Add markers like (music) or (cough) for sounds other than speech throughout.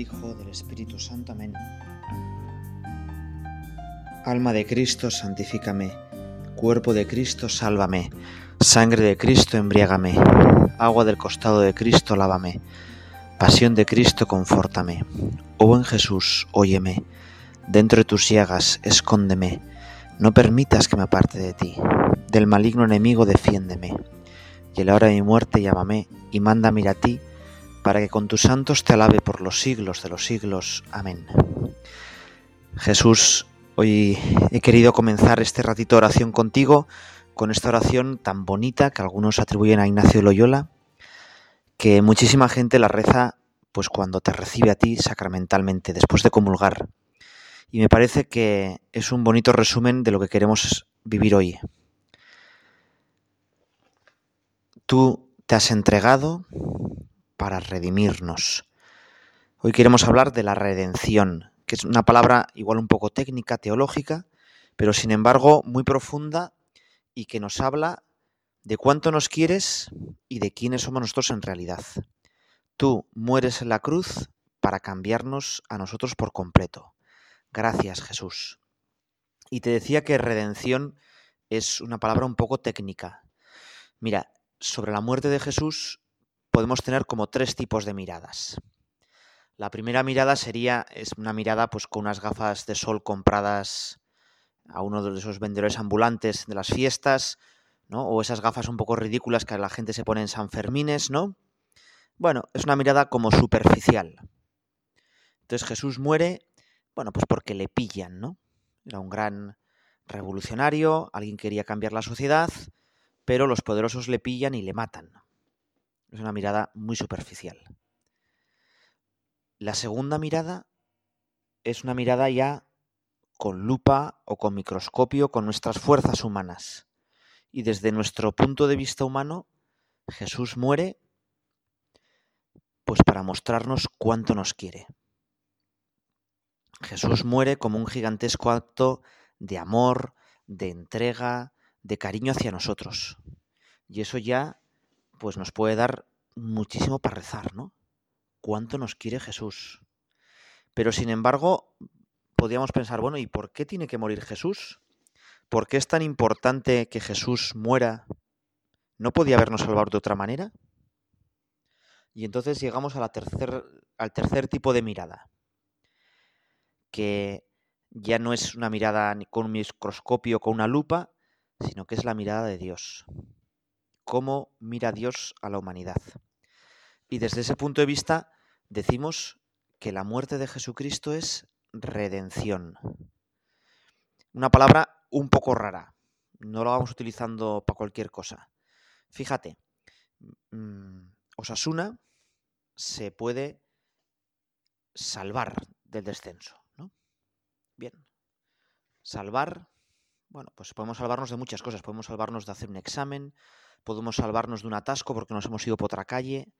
Hijo, del Espíritu Santo. Amén. Alma de Cristo, santifícame. Cuerpo de Cristo, sálvame. Sangre de Cristo, embriágame. Agua del costado de Cristo, lávame. Pasión de Cristo, confórtame. Oh buen Jesús, óyeme. Dentro de tus llagas, escóndeme. No permitas que me aparte de ti. Del maligno enemigo, defiéndeme. Y a la hora de mi muerte, llámame y ir a ti para que con tus santos te alabe por los siglos de los siglos. Amén. Jesús, hoy he querido comenzar este ratito de oración contigo, con esta oración tan bonita que algunos atribuyen a Ignacio Loyola, que muchísima gente la reza pues cuando te recibe a ti sacramentalmente, después de comulgar. Y me parece que es un bonito resumen de lo que queremos vivir hoy. Tú te has entregado para redimirnos. Hoy queremos hablar de la redención, que es una palabra igual un poco técnica, teológica, pero sin embargo muy profunda y que nos habla de cuánto nos quieres y de quiénes somos nosotros en realidad. Tú mueres en la cruz para cambiarnos a nosotros por completo. Gracias Jesús. Y te decía que redención es una palabra un poco técnica. Mira, sobre la muerte de Jesús podemos tener como tres tipos de miradas. La primera mirada sería es una mirada pues con unas gafas de sol compradas a uno de esos vendedores ambulantes de las fiestas, ¿no? O esas gafas un poco ridículas que la gente se pone en San Fermines, ¿no? Bueno, es una mirada como superficial. Entonces Jesús muere, bueno, pues porque le pillan, ¿no? Era un gran revolucionario, alguien quería cambiar la sociedad, pero los poderosos le pillan y le matan. Es una mirada muy superficial. La segunda mirada es una mirada ya con lupa o con microscopio, con nuestras fuerzas humanas. Y desde nuestro punto de vista humano, Jesús muere pues para mostrarnos cuánto nos quiere. Jesús muere como un gigantesco acto de amor, de entrega, de cariño hacia nosotros. Y eso ya pues nos puede dar muchísimo para rezar, ¿no? Cuánto nos quiere Jesús. Pero sin embargo, podríamos pensar, bueno, ¿y por qué tiene que morir Jesús? ¿Por qué es tan importante que Jesús muera? ¿No podía habernos salvado de otra manera? Y entonces llegamos tercer, al tercer tipo de mirada, que ya no es una mirada con un microscopio, con una lupa, sino que es la mirada de Dios cómo mira Dios a la humanidad. Y desde ese punto de vista decimos que la muerte de Jesucristo es redención. Una palabra un poco rara. No lo vamos utilizando para cualquier cosa. Fíjate, mm, Osasuna se puede salvar del descenso. ¿no? Bien. Salvar, bueno, pues podemos salvarnos de muchas cosas. Podemos salvarnos de hacer un examen, podemos salvarnos de un atasco porque nos hemos ido por otra calle.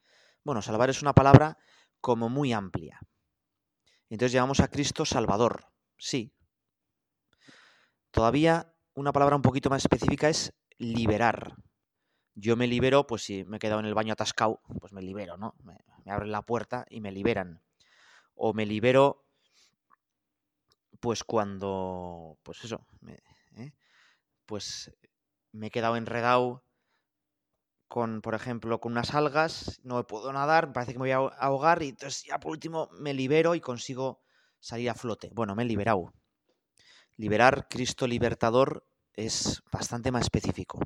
Bueno, salvar es una palabra como muy amplia. Entonces llamamos a Cristo Salvador, sí. Todavía una palabra un poquito más específica es liberar. Yo me libero, pues si me he quedado en el baño atascado, pues me libero, ¿no? Me, abren la puerta y me liberan. O me libero, pues cuando, pues eso, ¿eh? pues me he quedado enredado con, por ejemplo, con unas algas, no me puedo nadar, me parece que me voy a ahogar y entonces ya por último me libero y consigo salir a flote. Bueno, me he liberado. Liberar Cristo libertador es bastante más específico.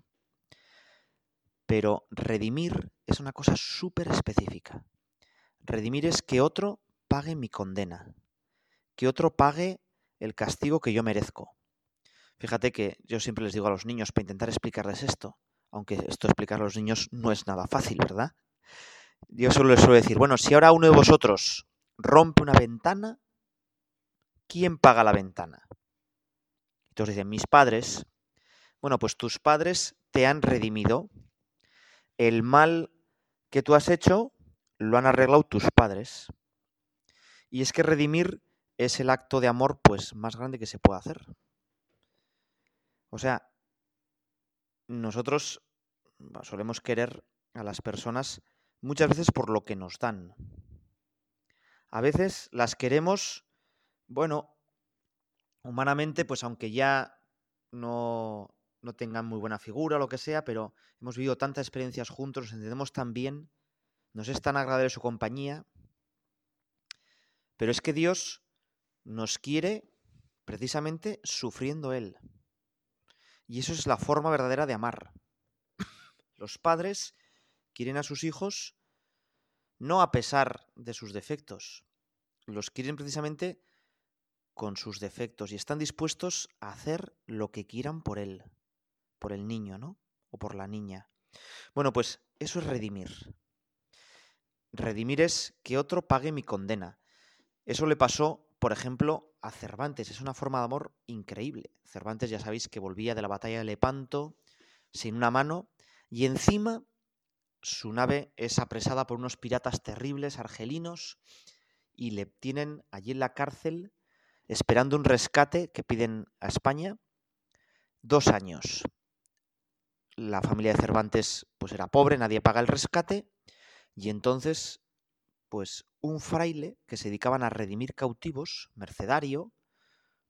Pero redimir es una cosa súper específica. Redimir es que otro pague mi condena, que otro pague el castigo que yo merezco. Fíjate que yo siempre les digo a los niños para intentar explicarles esto, aunque esto explicar a los niños no es nada fácil, ¿verdad? Yo solo les suelo decir, bueno, si ahora uno de vosotros rompe una ventana, ¿quién paga la ventana? Entonces dicen, mis padres. Bueno, pues tus padres te han redimido. El mal que tú has hecho lo han arreglado tus padres. Y es que redimir es el acto de amor pues más grande que se puede hacer. O sea, nosotros solemos querer a las personas muchas veces por lo que nos dan. A veces las queremos, bueno, humanamente, pues aunque ya no, no tengan muy buena figura lo que sea, pero hemos vivido tantas experiencias juntos, nos entendemos tan bien, nos es tan agradable su compañía. Pero es que Dios nos quiere precisamente sufriendo Él. Y eso es la forma verdadera de amar. (laughs) Los padres quieren a sus hijos no a pesar de sus defectos, los quieren precisamente con sus defectos y están dispuestos a hacer lo que quieran por él, por el niño, ¿no? O por la niña. Bueno, pues eso es redimir. Redimir es que otro pague mi condena. Eso le pasó, por ejemplo, a Cervantes. Es una forma de amor increíble. Cervantes ya sabéis que volvía de la batalla de Lepanto sin una mano y encima su nave es apresada por unos piratas terribles argelinos y le tienen allí en la cárcel esperando un rescate que piden a España dos años. La familia de Cervantes pues era pobre, nadie paga el rescate y entonces pues un fraile que se dedicaban a redimir cautivos, mercedario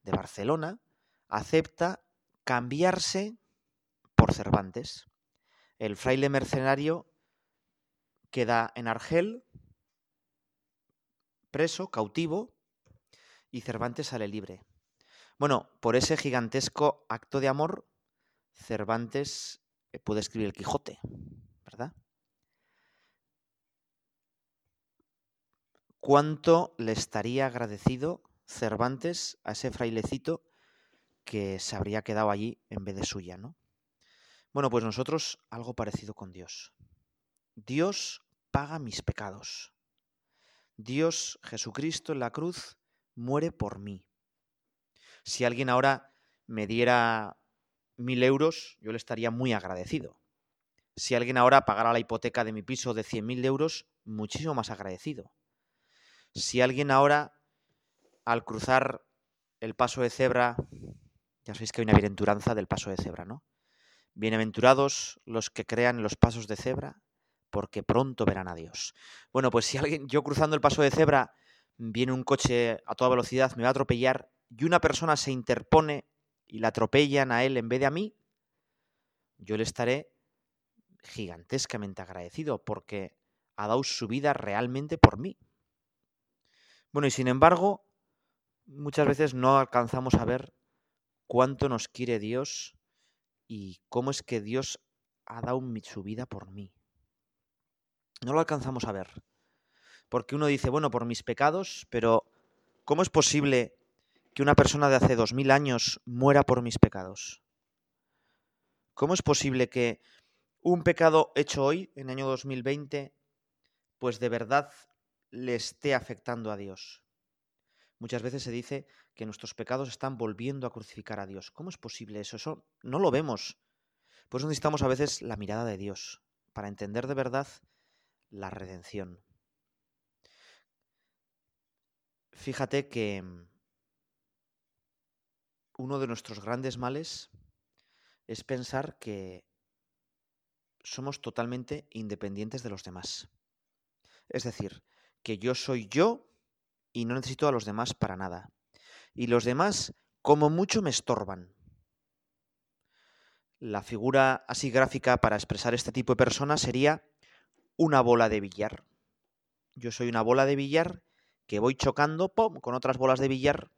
de Barcelona, acepta cambiarse por Cervantes. El fraile mercenario queda en Argel, preso, cautivo, y Cervantes sale libre. Bueno, por ese gigantesco acto de amor, Cervantes eh, puede escribir el Quijote, ¿verdad? ¿Cuánto le estaría agradecido Cervantes a ese frailecito que se habría quedado allí en vez de suya, ¿no? Bueno, pues nosotros algo parecido con Dios. Dios paga mis pecados. Dios, Jesucristo en la cruz, muere por mí. Si alguien ahora me diera mil euros, yo le estaría muy agradecido. Si alguien ahora pagara la hipoteca de mi piso de cien mil euros, muchísimo más agradecido. Si alguien ahora, al cruzar el paso de cebra, ya sabéis que hay una bienaventuranza del paso de cebra, ¿no? Bienaventurados los que crean los pasos de cebra, porque pronto verán a Dios. Bueno, pues si alguien, yo cruzando el paso de cebra, viene un coche a toda velocidad, me va a atropellar y una persona se interpone y la atropellan a él en vez de a mí, yo le estaré gigantescamente agradecido porque ha dado su vida realmente por mí. Bueno, y sin embargo, muchas veces no alcanzamos a ver cuánto nos quiere Dios y cómo es que Dios ha dado su vida por mí. No lo alcanzamos a ver. Porque uno dice, bueno, por mis pecados, pero ¿cómo es posible que una persona de hace dos mil años muera por mis pecados? ¿Cómo es posible que un pecado hecho hoy, en el año 2020, pues de verdad le esté afectando a Dios? Muchas veces se dice que nuestros pecados están volviendo a crucificar a Dios. ¿Cómo es posible eso? Eso no lo vemos. Pues necesitamos a veces la mirada de Dios para entender de verdad la redención. Fíjate que mm, uno de nuestros grandes males es pensar que somos totalmente independientes de los demás. Es decir, que yo soy yo y no necesito a los demás para nada. Y los demás, como mucho, me estorban. La figura así gráfica para expresar este tipo de personas sería una bola de billar. Yo soy una bola de billar que voy chocando con otras bolas de billar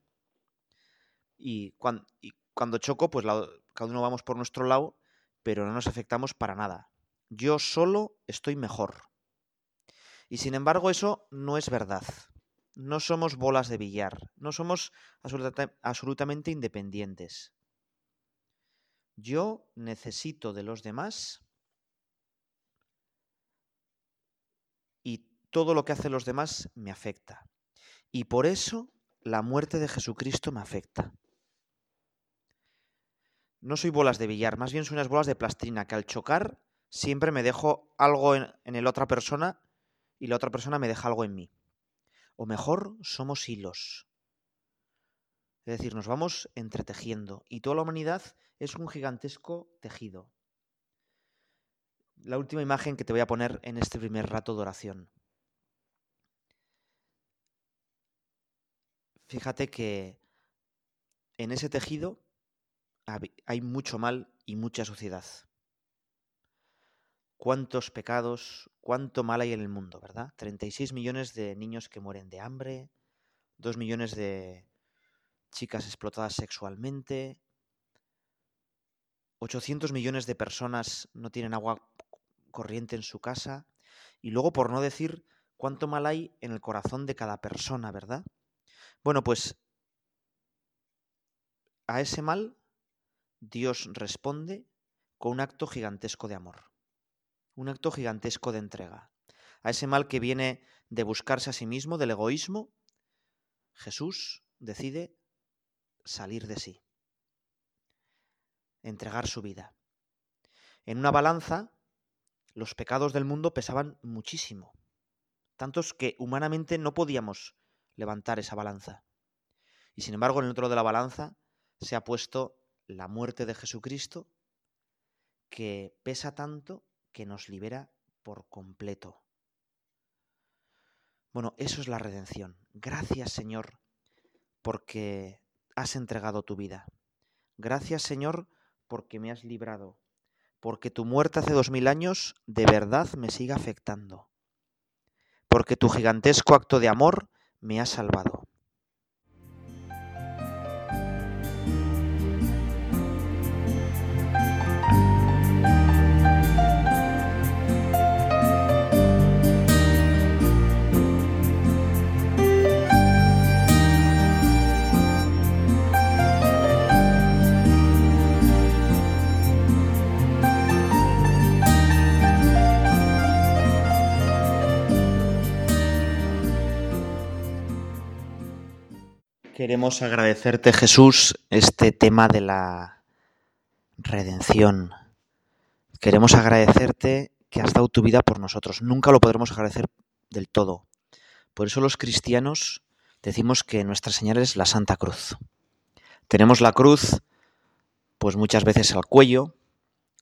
y cuando, choco, pues cada uno vamos por nuestro lado, pero no nos afectamos para nada. Yo solo estoy mejor. Y sin embargo eso no es verdad. No somos bolas de billar, no somos absolutamente independientes. Yo necesito de los demás todo lo que hacen los demás me afecta. Y por eso la muerte de Jesucristo me afecta. No soy bolas de billar, más bien soy unas bolas de plastilina que al chocar siempre me dejo algo en, en la otra persona y la otra persona me deja algo en mí. O mejor, somos hilos. Es decir, nos vamos entretejiendo y toda la humanidad es un gigantesco tejido. La última imagen que te voy a poner en este primer rato de oración. fíjate que en ese tejido hay mucho mal y mucha suciedad. Cuántos pecados, cuánto mal hay en el mundo, ¿verdad? 36 millones de niños que mueren de hambre, 2 millones de chicas explotadas sexualmente, 800 millones de personas no tienen agua corriente en su casa, y luego por no decir cuánto mal hay en el corazón de cada persona, ¿verdad? Bueno, pues a ese mal Dios responde con un acto gigantesco de amor, un acto gigantesco de entrega. A ese mal que viene de buscarse a sí mismo, del egoísmo, Jesús decide salir de sí, entregar su vida. En una balanza, los pecados del mundo pesaban muchísimo, tantos que humanamente no podíamos levantar esa balanza. Y sin embargo, en el otro de la balanza se ha puesto la muerte de Jesucristo, que pesa tanto que nos libera por completo. Bueno, eso es la redención. Gracias Señor, porque has entregado tu vida. Gracias Señor, porque me has librado, porque tu muerte hace dos mil años de verdad me sigue afectando, porque tu gigantesco acto de amor me ha salvado. Queremos agradecerte, Jesús, este tema de la redención. Queremos agradecerte que has dado tu vida por nosotros. Nunca lo podremos agradecer del todo. Por eso los cristianos decimos que nuestra señal es la Santa Cruz. Tenemos la cruz, pues muchas veces al cuello,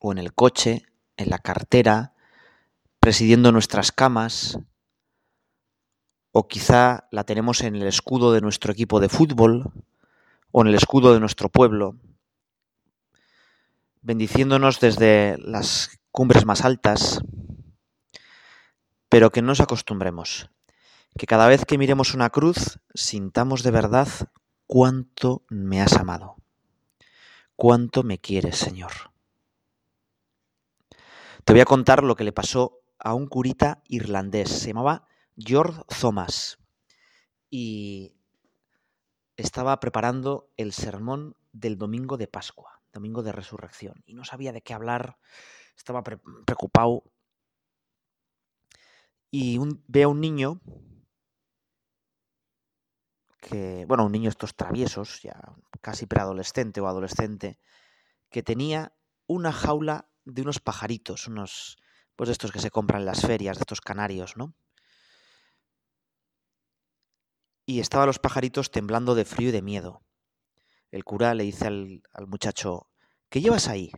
o en el coche, en la cartera, presidiendo nuestras camas, o quizá la tenemos en el escudo de nuestro equipo de fútbol o en el escudo de nuestro pueblo, bendiciéndonos desde las cumbres más altas, pero que no nos acostumbremos, que cada vez que miremos una cruz sintamos de verdad cuánto me has amado, cuánto me quieres, Señor. Te voy a contar lo que le pasó a un curita irlandés, se llamaba George Thomas y estaba preparando el sermón del domingo de Pascua, domingo de resurrección, y no sabía de qué hablar, estaba preocupado. Y ve a un niño que, bueno, un niño estos traviesos, ya casi preadolescente o adolescente, que tenía una jaula de unos pajaritos, unos, pues estos que se compran en las ferias, de estos canarios, ¿no? Y estaban los pajaritos temblando de frío y de miedo. El cura le dice al, muchacho, ¿qué llevas ahí?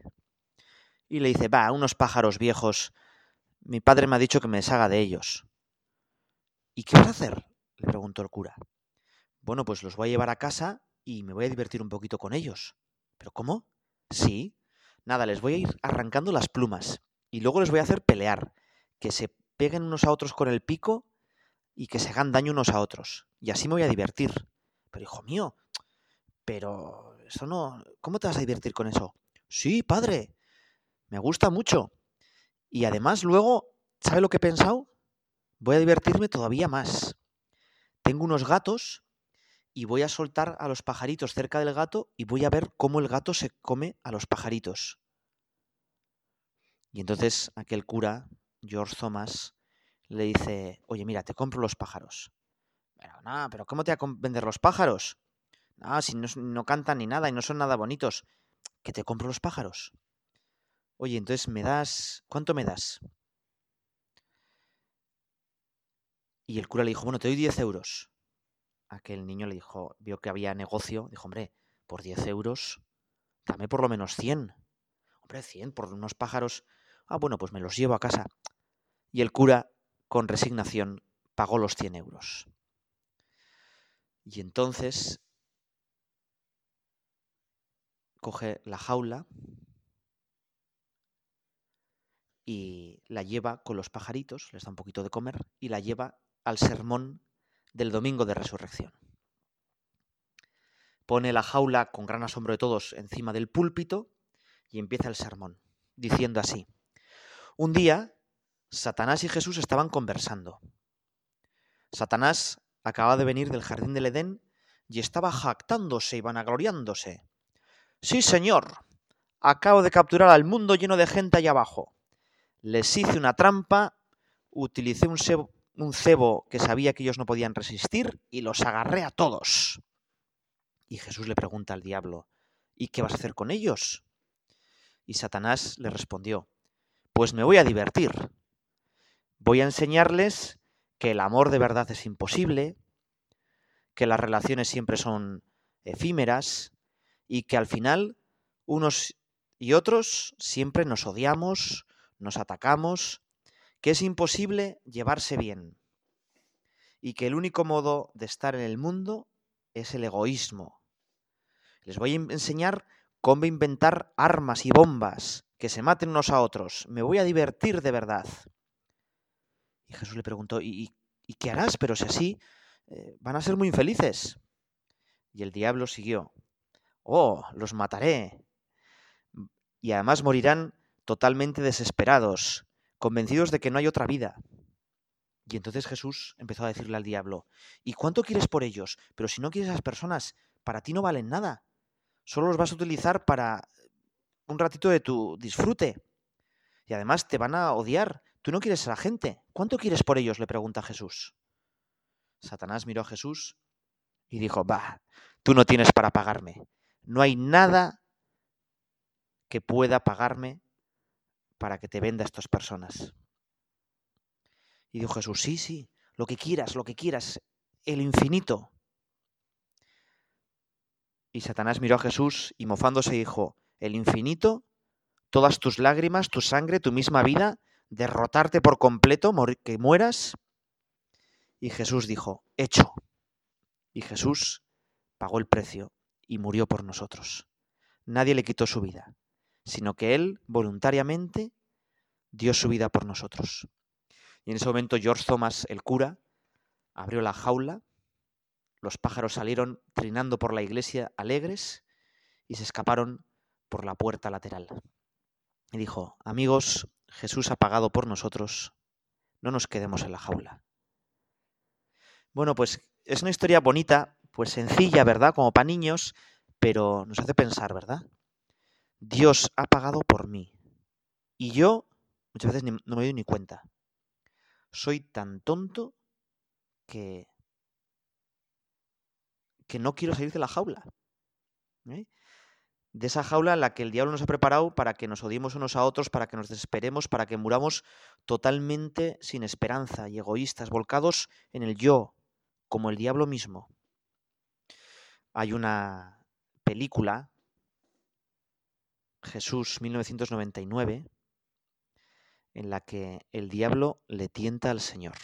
Y le dice, va, unos pájaros viejos. Mi padre me ha dicho que me deshaga de ellos. ¿Y qué vas a hacer? le preguntó el cura. Bueno, pues los voy a llevar a casa y me voy a divertir un poquito con ellos. ¿Pero cómo? Sí. Nada, les voy a ir arrancando las plumas y luego les voy a hacer pelear, que se peguen unos a otros con el pico y que se hagan daño unos a otros. Y así me voy a divertir. Pero hijo mío, pero eso no... ¿Cómo te vas a divertir con eso? Sí, padre, me gusta mucho. Y además luego, ¿sabe lo que he pensado? Voy a divertirme todavía más. Tengo unos gatos y voy a soltar a los pajaritos cerca del gato y voy a ver cómo el gato se come a los pajaritos. Y entonces aquel cura, George Thomas, le dice, oye, mira, te compro los pájaros. Pero, nada, pero ¿cómo te voy a vender los pájaros? Ah, si no, no cantan ni nada y no son nada bonitos. Que te compro los pájaros. Oye, entonces me das... ¿Cuánto me das? Y el cura le dijo, bueno, te doy 10 euros. Aquel niño le dijo, vio que había negocio, dijo, hombre, por 10 euros, dame por lo menos 100. Hombre, 100 por unos pájaros. Ah, bueno, pues me los llevo a casa. Y el cura con resignación pagó los 100 euros. Y entonces coge la jaula y la lleva con los pajaritos, les da un poquito de comer y la lleva al sermón del domingo de resurrección. Pone la jaula con gran asombro de todos encima del púlpito y empieza el sermón, diciendo así. Un día, Satanás y Jesús estaban conversando. Satanás acaba de venir del jardín del Edén y estaba jactándose y vanagloriándose. Sí, señor, acabo de capturar al mundo lleno de gente allá abajo. Les hice una trampa, utilicé un un cebo que sabía que ellos no podían resistir y los agarré a todos. Y Jesús le pregunta al diablo, ¿y qué vas a hacer con ellos? Y Satanás le respondió, pues me voy a divertir. Voy a enseñarles que el amor de verdad es imposible, que las relaciones siempre son efímeras y que al final unos y otros siempre nos odiamos, nos atacamos, que es imposible llevarse bien y que el único modo de estar en el mundo es el egoísmo. Les voy a enseñar cómo inventar armas y bombas que se maten unos a otros. Me voy a divertir de verdad. Y Jesús le preguntó, ¿y, qué harás? Pero si así, eh, van a ser muy infelices. Y el diablo siguió, oh, los mataré. Y además morirán totalmente desesperados, convencidos de que no hay otra vida. Y entonces Jesús empezó a decirle al diablo, ¿y cuánto quieres por ellos? Pero si no quieres a esas personas, para ti no valen nada. Solo los vas a utilizar para un ratito de tu disfrute. Y además te van a odiar. Tú no quieres a la gente. ¿Cuánto quieres por ellos? le pregunta Jesús. Satanás miró a Jesús y dijo, bah, tú no tienes para pagarme. No hay nada que pueda pagarme para que te venda a estas personas. Y dijo Jesús, sí, sí, lo que quieras, lo que quieras, el infinito. Y Satanás miró a Jesús y mofándose dijo, el infinito, todas tus lágrimas, tu sangre, tu misma vida, derrotarte por completo, que mueras. Y Jesús dijo, hecho. Y Jesús pagó el precio y murió por nosotros. Nadie le quitó su vida, sino que Él voluntariamente dio su vida por nosotros. Y en ese momento George Thomas, el cura, abrió la jaula, los pájaros salieron trinando por la iglesia alegres y se escaparon por la puerta lateral. Y dijo, amigos, Jesús ha pagado por nosotros, no nos quedemos en la jaula. Bueno, pues es una historia bonita, pues sencilla, ¿verdad? Como para niños, pero nos hace pensar, ¿verdad? Dios ha pagado por mí. Y yo muchas veces no me doy ni cuenta. Soy tan tonto que, que no quiero salir de la jaula. ¿eh? De esa jaula en la que el diablo nos ha preparado para que nos odiemos unos a otros, para que nos desesperemos, para que muramos totalmente sin esperanza y egoístas, volcados en el yo, como el diablo mismo. Hay una película, Jesús 1999, en la que el diablo le tienta al Señor.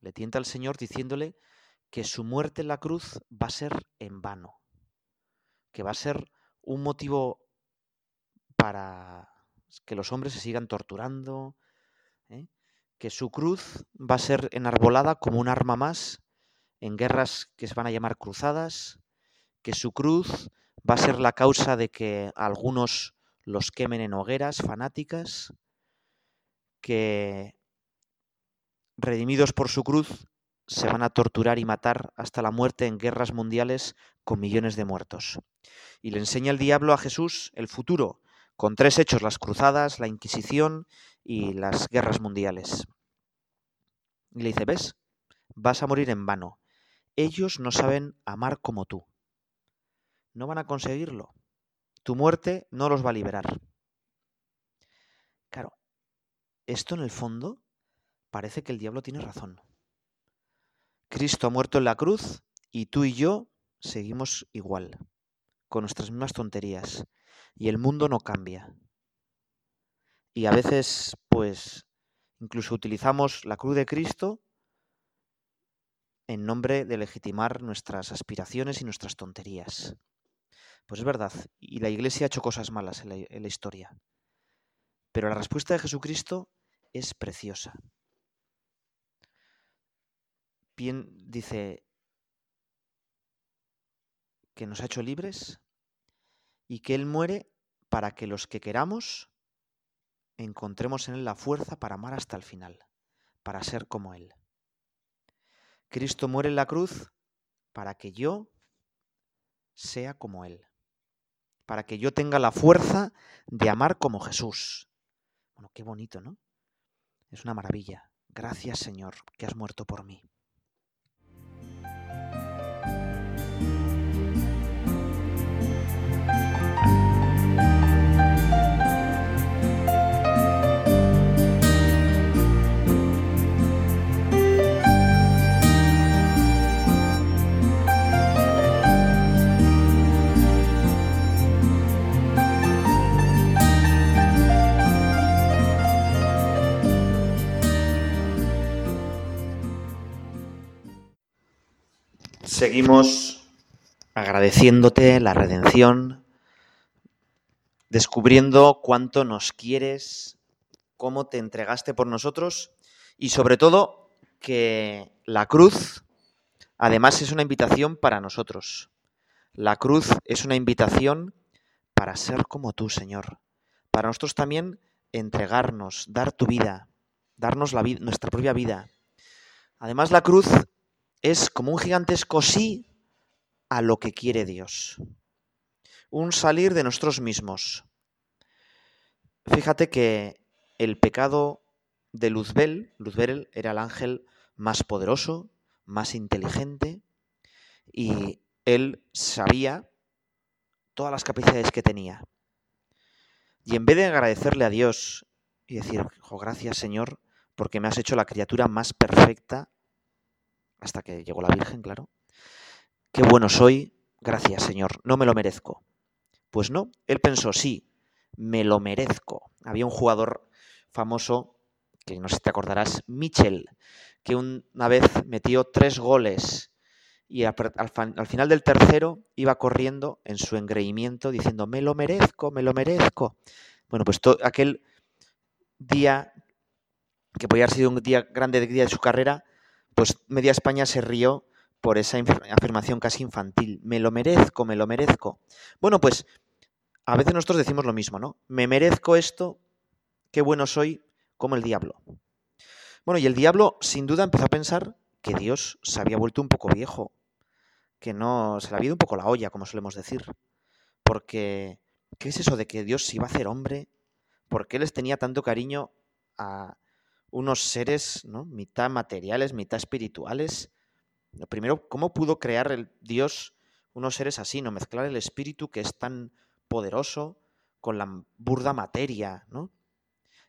Le tienta al Señor diciéndole que su muerte en la cruz va a ser en vano, que va a ser un motivo para que los hombres se sigan torturando, ¿eh? que su cruz va a ser enarbolada como un arma más en guerras que se van a llamar cruzadas, que su cruz va a ser la causa de que algunos los quemen en hogueras fanáticas, que redimidos por su cruz se van a torturar y matar hasta la muerte en guerras mundiales con millones de muertos. Y le enseña el diablo a Jesús el futuro, con tres hechos, las cruzadas, la Inquisición y las guerras mundiales. Y le dice, ¿ves? Vas a morir en vano. Ellos no saben amar como tú. No van a conseguirlo. Tu muerte no los va a liberar. Claro, esto en el fondo parece que el diablo tiene razón. Cristo ha muerto en la cruz y tú y yo seguimos igual, con nuestras mismas tonterías. Y el mundo no cambia. Y a veces, pues, incluso utilizamos la cruz de Cristo en nombre de legitimar nuestras aspiraciones y nuestras tonterías. Pues es verdad, y la Iglesia ha hecho cosas malas en la, en la historia. Pero la respuesta de Jesucristo es preciosa. Dice que nos ha hecho libres y que Él muere para que los que queramos encontremos en Él la fuerza para amar hasta el final, para ser como Él. Cristo muere en la cruz para que yo sea como Él, para que yo tenga la fuerza de amar como Jesús. Bueno, qué bonito, ¿no? Es una maravilla. Gracias Señor, que has muerto por mí. Seguimos agradeciéndote la redención, descubriendo cuánto nos quieres, cómo te entregaste por nosotros y sobre todo que la cruz además es una invitación para nosotros. La cruz es una invitación para ser como tú, Señor. Para nosotros también entregarnos, dar tu vida, darnos la vida, nuestra propia vida. Además la cruz es como un gigantesco sí a lo que quiere Dios. Un salir de nosotros mismos. Fíjate que el pecado de Luzbel, Luzbel era el ángel más poderoso, más inteligente, y él sabía todas las capacidades que tenía. Y en vez de agradecerle a Dios y decir, gracias Señor, porque me has hecho la criatura más perfecta hasta que llegó la Virgen, claro. Qué bueno soy, gracias Señor, no me lo merezco. Pues no, él pensó, sí, me lo merezco. Había un jugador famoso, que no sé si te acordarás, Mitchell, que una vez metió tres goles y al, final del tercero iba corriendo en su engreimiento diciendo, me lo merezco, me lo merezco. Bueno, pues aquel día, que podía haber sido un día grande día de su carrera, pues media España se rió por esa afirmación casi infantil. Me lo merezco, me lo merezco. Bueno, pues a veces nosotros decimos lo mismo, ¿no? Me merezco esto, qué bueno soy, como el diablo. Bueno, y el diablo sin duda empezó a pensar que Dios se había vuelto un poco viejo, que no se le había ido un poco la olla, como solemos decir. Porque, ¿qué es eso de que Dios se iba a hacer hombre? ¿Por qué les tenía tanto cariño a, unos seres, ¿no? mitad materiales, mitad espirituales. Lo primero, ¿cómo pudo crear el Dios unos seres así, no mezclar el espíritu que es tan poderoso con la burda materia, ¿no?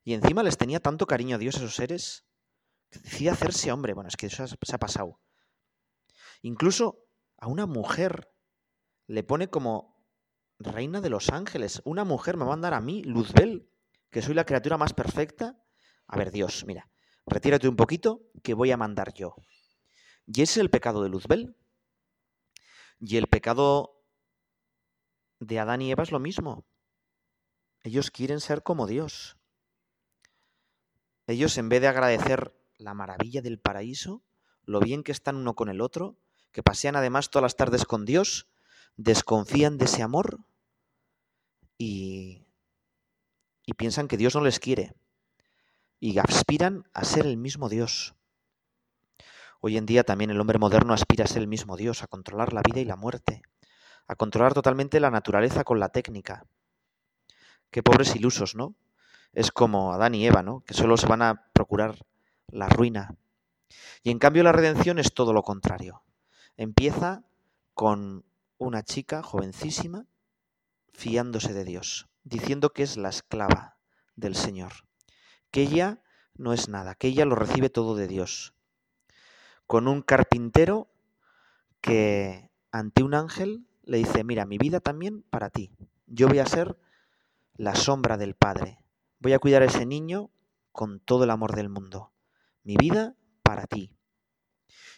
Y encima les tenía tanto cariño a Dios esos seres que decía hacerse hombre. Bueno, es que eso se ha pasado. Incluso a una mujer le pone como reina de los ángeles. Una mujer me va a mandar a mí, Luzbel, que soy la criatura más perfecta, a ver, Dios, mira, retírate un poquito que voy a mandar yo. Y ese es el pecado de Luzbel. Y el pecado de Adán y Eva es lo mismo. Ellos quieren ser como Dios. Ellos, en vez de agradecer la maravilla del paraíso, lo bien que están uno con el otro, que pasean además todas las tardes con Dios, desconfían de ese amor y, y piensan que Dios no les quiere y aspiran a ser el mismo Dios. Hoy en día también el hombre moderno aspira a ser el mismo Dios, a controlar la vida y la muerte, a controlar totalmente la naturaleza con la técnica. Qué pobres ilusos, ¿no? Es como Adán y Eva, ¿no? Que solo se van a procurar la ruina. Y en cambio la redención es todo lo contrario. Empieza con una chica jovencísima fiándose de Dios, diciendo que es la esclava del Señor que ella no es nada, que ella lo recibe todo de Dios. Con un carpintero que ante un ángel le dice, mira, mi vida también para ti. Yo voy a ser la sombra del Padre. Voy a cuidar a ese niño con todo el amor del mundo. Mi vida para ti.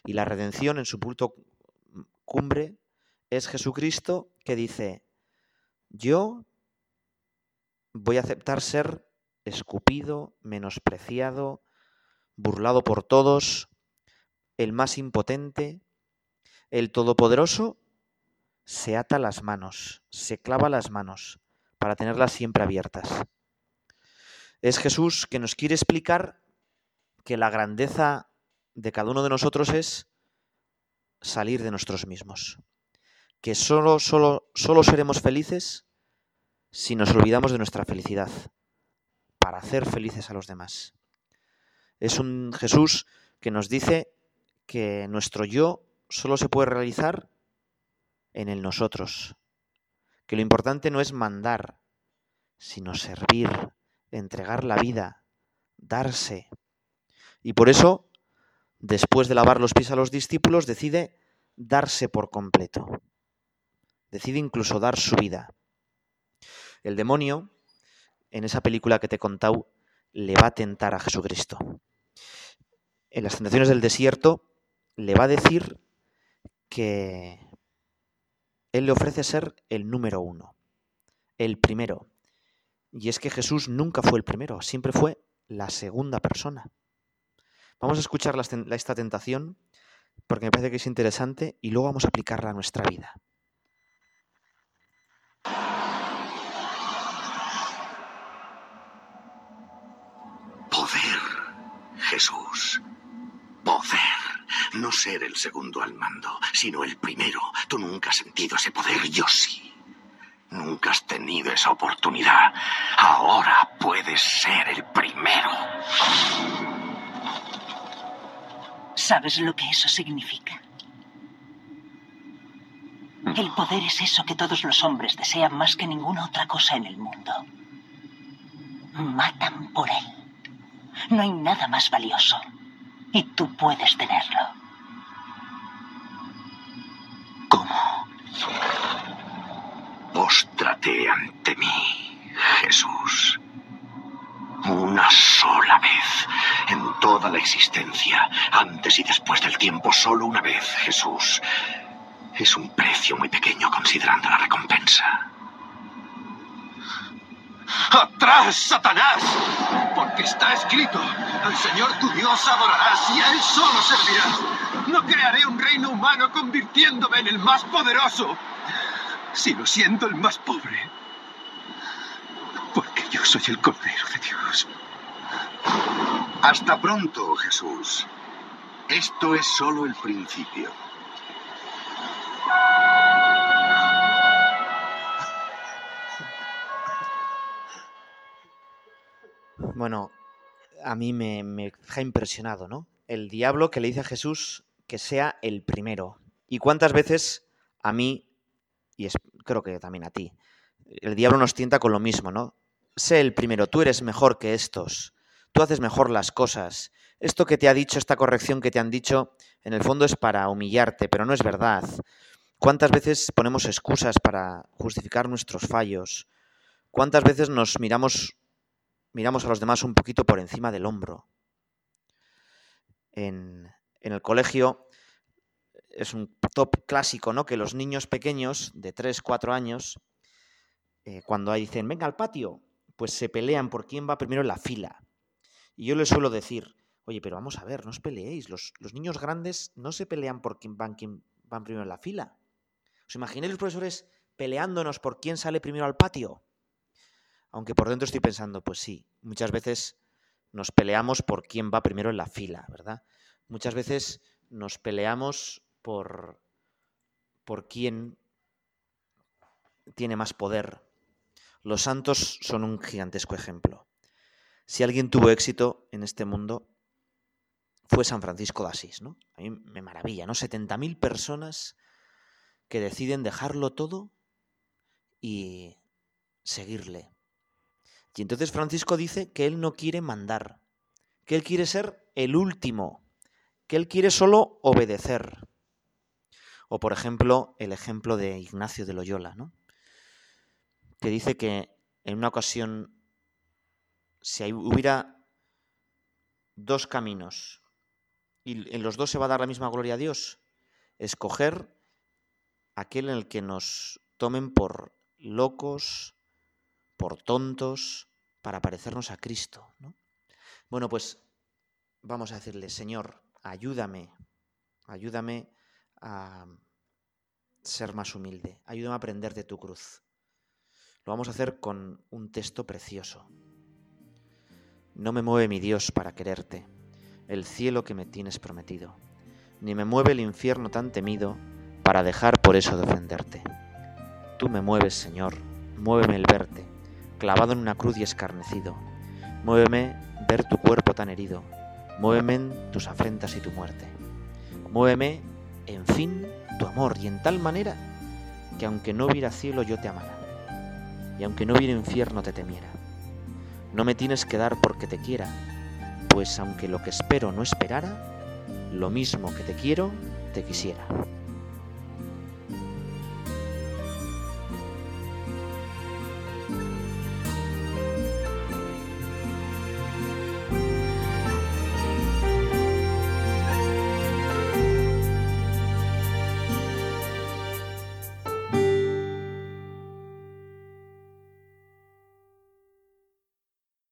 Y la redención en su punto cumbre es Jesucristo que dice, yo voy a aceptar ser escupido, menospreciado, burlado por todos, el más impotente, el todopoderoso, se ata las manos, se clava las manos para tenerlas siempre abiertas. Es Jesús que nos quiere explicar que la grandeza de cada uno de nosotros es salir de nosotros mismos. Que solo, solo, solo seremos felices si nos olvidamos de nuestra felicidad para hacer felices a los demás. Es un Jesús que nos dice que nuestro yo solo se puede realizar en el nosotros, que lo importante no es mandar, sino servir, entregar la vida, darse. Y por eso, después de lavar los pies a los discípulos, decide darse por completo. Decide incluso dar su vida. El demonio, en esa película que te he contado, le va a tentar a Jesucristo. En las tentaciones del desierto le va a decir que él le ofrece ser el número uno, el primero. Y es que Jesús nunca fue el primero, siempre fue la segunda persona. Vamos a escuchar esta tentación porque me parece que es interesante y luego vamos a aplicarla a nuestra vida. No ser el segundo al mando, sino el primero. Tú nunca has sentido ese poder, yo sí. Nunca has tenido esa oportunidad. Ahora puedes ser el primero. ¿Sabes lo que eso significa? El poder es eso que todos los hombres desean más que ninguna otra cosa en el mundo. Matan por él. No hay nada más valioso. Y tú puedes tenerlo. ¿Cómo? Póstrate ante mí, Jesús. Una sola vez en toda la existencia, antes y después del tiempo, solo una vez, Jesús. Es un precio muy pequeño considerando la recompensa. ¡Atrás, Satanás! Porque está escrito, al Señor tu Dios adorarás y a Él solo servirás. No crearé un reino humano convirtiéndome en el más poderoso, sino siendo el más pobre. Porque yo soy el Cordero de Dios. Hasta pronto, Jesús. Esto es solo el principio. Bueno, a mí me, me deja impresionado, ¿no? El diablo que le dice a Jesús que sea el primero. ¿Y cuántas veces a mí, y creo que también a ti, el diablo nos tienta con lo mismo, ¿no? Sé el primero, tú eres mejor que estos, tú haces mejor las cosas. Esto que te ha dicho, esta corrección que te han dicho, en el fondo es para humillarte, pero no es verdad. ¿Cuántas veces ponemos excusas para justificar nuestros fallos? ¿Cuántas veces nos miramos miramos a los demás un poquito por encima del hombro. En, el colegio es un top clásico, ¿no? Que los niños pequeños de 3, 4 años, eh, cuando dicen, venga al patio, pues se pelean por quién va primero en la fila. Y yo les suelo decir, oye, pero vamos a ver, no os peleéis. Los, niños grandes no se pelean por quién van, quién van primero en la fila. ¿Os imagináis los profesores peleándonos por quién sale primero al patio? Aunque por dentro estoy pensando, pues sí, muchas veces nos peleamos por quién va primero en la fila, ¿verdad? Muchas veces nos peleamos por, por quién tiene más poder. Los santos son un gigantesco ejemplo. Si alguien tuvo éxito en este mundo, fue San Francisco de Asís, ¿no? A mí me maravilla, ¿no? 70.000 personas que deciden dejarlo todo y seguirle. Y entonces Francisco dice que él no quiere mandar, que él quiere ser el último, que él quiere solo obedecer. O por ejemplo, el ejemplo de Ignacio de Loyola, que dice que en una ocasión, si hubiera dos caminos y en los dos se va a dar la misma gloria a Dios. Escoger aquel en el que nos tomen por locos, por tontos, para parecernos a Cristo. Bueno, pues vamos a decirle, Señor, ayúdame, ayúdame a ser más humilde, ayúdame a aprender de tu cruz. Lo vamos a hacer con un texto precioso. No me mueve mi Dios para quererte, el cielo que me tienes prometido, ni me mueve el infierno tan temido para dejar por eso de ofenderte. Tú me mueves, Señor, muéveme el verte, clavado en una cruz y escarnecido. Muéveme ver tu cuerpo tan herido, muéveme en tus afrentas y tu muerte. Muéveme, en fin, tu amor y en tal manera que aunque no hubiera cielo yo te amara, y aunque no hubiera infierno te temiera. No me tienes que dar porque te quiera, pues aunque lo que espero no esperara, lo mismo que te quiero, te quisiera.